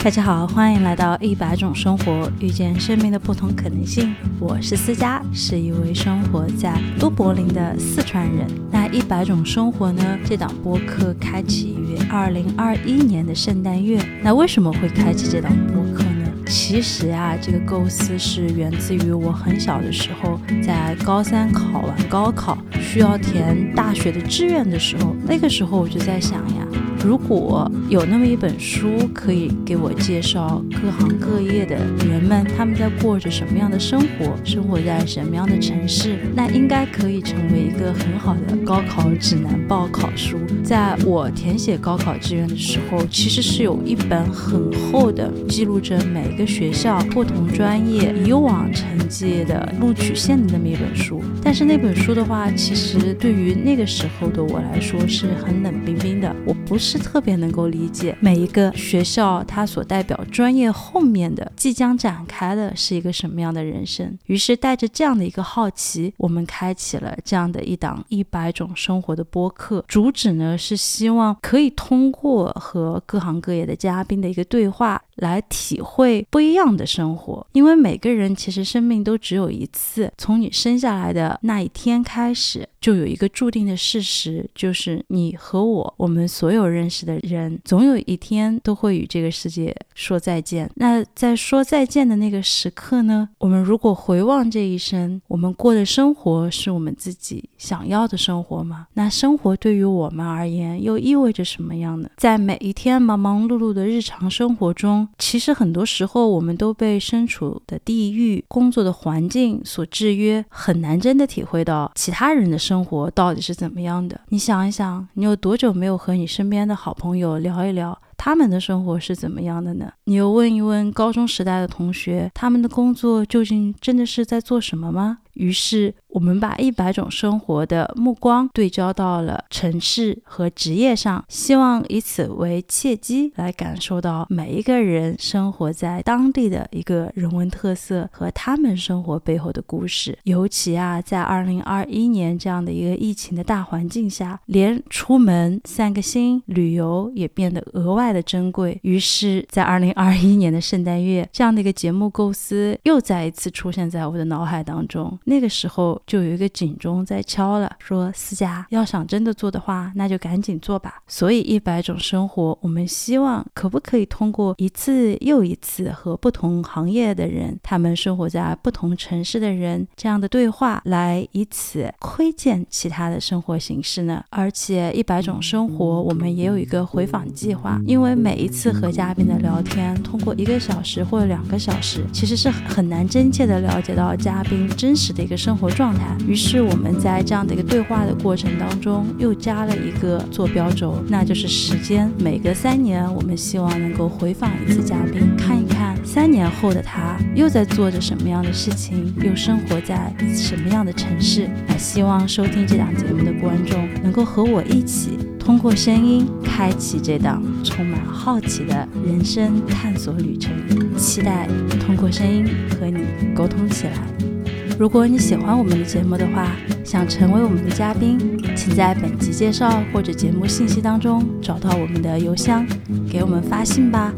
大家好，欢迎来到一百种生活，遇见生命的不同可能性。我是思佳，是一位生活在都柏林的四川人。那一百种生活呢？这档播客开启于二零二一年的圣诞月。那为什么会开启这档播客呢？其实啊，这个构思是源自于我很小的时候，在高三考完高考，需要填大学的志愿的时候，那个时候我就在想呀。如果有那么一本书，可以给我介绍各行各业的人们，他们在过着什么样的生活，生活在什么样的城市，那应该可以成为一个很好的高考指南报考书。在我填写高考志愿的时候，其实是有一本很厚的，记录着每个学校不同专业以往成绩的录取线的那么一本书。但是那本书的话，其实对于那个时候的我来说是很冷冰冰的，我不是。是特别能够理解每一个学校它所代表专业后面的即将展开的是一个什么样的人生。于是带着这样的一个好奇，我们开启了这样的一档一百种生活的播客。主旨呢是希望可以通过和各行各业的嘉宾的一个对话，来体会不一样的生活。因为每个人其实生命都只有一次，从你生下来的那一天开始，就有一个注定的事实，就是你和我，我们所有。认识的人，总有一天都会与这个世界说再见。那在说再见的那个时刻呢？我们如果回望这一生，我们过的生活是我们自己想要的生活吗？那生活对于我们而言又意味着什么样呢？在每一天忙忙碌碌的日常生活中，其实很多时候我们都被身处的地域、工作的环境所制约，很难真的体会到其他人的生活到底是怎么样的。你想一想，你有多久没有和你身边的好朋友聊一聊，他们的生活是怎么样的呢？你又问一问高中时代的同学，他们的工作究竟真的是在做什么吗？于是。我们把一百种生活的目光对焦到了城市和职业上，希望以此为契机，来感受到每一个人生活在当地的一个人文特色和他们生活背后的故事。尤其啊，在二零二一年这样的一个疫情的大环境下，连出门散个心、旅游也变得额外的珍贵。于是，在二零二一年的圣诞月，这样的一个节目构思又再一次出现在我的脑海当中。那个时候。就有一个警钟在敲了，说思佳要想真的做的话，那就赶紧做吧。所以一百种生活，我们希望可不可以通过一次又一次和不同行业的人，他们生活在不同城市的人这样的对话，来以此窥见其他的生活形式呢？而且一百种生活，我们也有一个回访计划，因为每一次和嘉宾的聊天，通过一个小时或者两个小时，其实是很难真切的了解到嘉宾真实的一个生活状。态。于是我们在这样的一个对话的过程当中，又加了一个坐标轴，那就是时间。每隔三年，我们希望能够回访一次嘉宾，看一看三年后的他又在做着什么样的事情，又生活在什么样的城市。那希望收听这档节目的观众能够和我一起，通过声音开启这档充满好奇的人生探索旅程。期待通过声音和你沟通起来。如果你喜欢我们的节目的话，想成为我们的嘉宾，请在本集介绍或者节目信息当中找到我们的邮箱，给我们发信吧。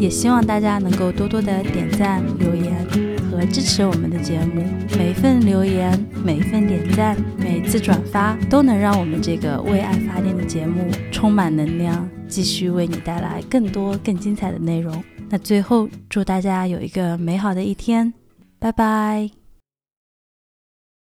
也希望大家能够多多的点赞、留言和支持我们的节目。每一份留言、每一份点赞、每一次转发，都能让我们这个为爱发电的节目充满能量，继续为你带来更多更精彩的内容。那最后，祝大家有一个美好的一天，拜拜。